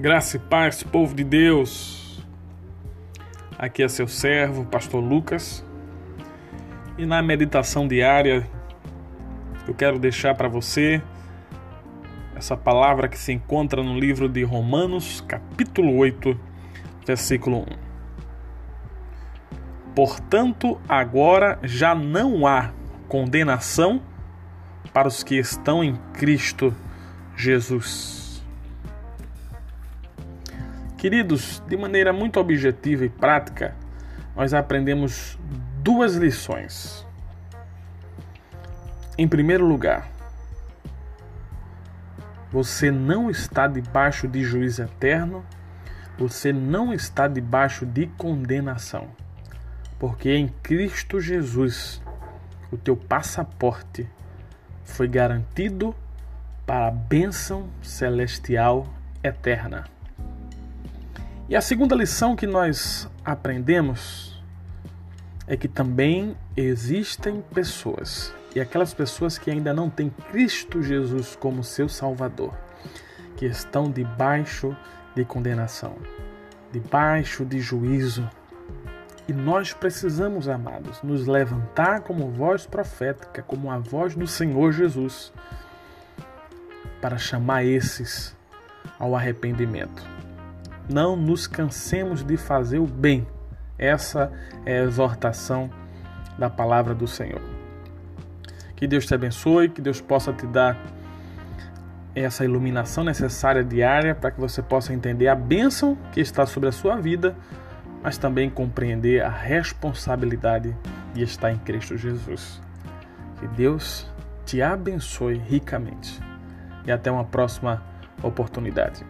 Graça e paz, povo de Deus. Aqui é seu servo, pastor Lucas. E na meditação diária, eu quero deixar para você essa palavra que se encontra no livro de Romanos, capítulo 8, versículo 1. Portanto, agora já não há condenação para os que estão em Cristo Jesus. Queridos, de maneira muito objetiva e prática, nós aprendemos duas lições. Em primeiro lugar, você não está debaixo de juízo eterno, você não está debaixo de condenação, porque em Cristo Jesus o teu passaporte foi garantido para a bênção celestial eterna. E a segunda lição que nós aprendemos é que também existem pessoas, e aquelas pessoas que ainda não têm Cristo Jesus como seu Salvador, que estão debaixo de condenação, debaixo de juízo. E nós precisamos, amados, nos levantar como voz profética, como a voz do Senhor Jesus, para chamar esses ao arrependimento não nos cansemos de fazer o bem. Essa é a exortação da palavra do Senhor. Que Deus te abençoe, que Deus possa te dar essa iluminação necessária diária para que você possa entender a bênção que está sobre a sua vida, mas também compreender a responsabilidade de estar em Cristo Jesus. Que Deus te abençoe ricamente. E até uma próxima oportunidade.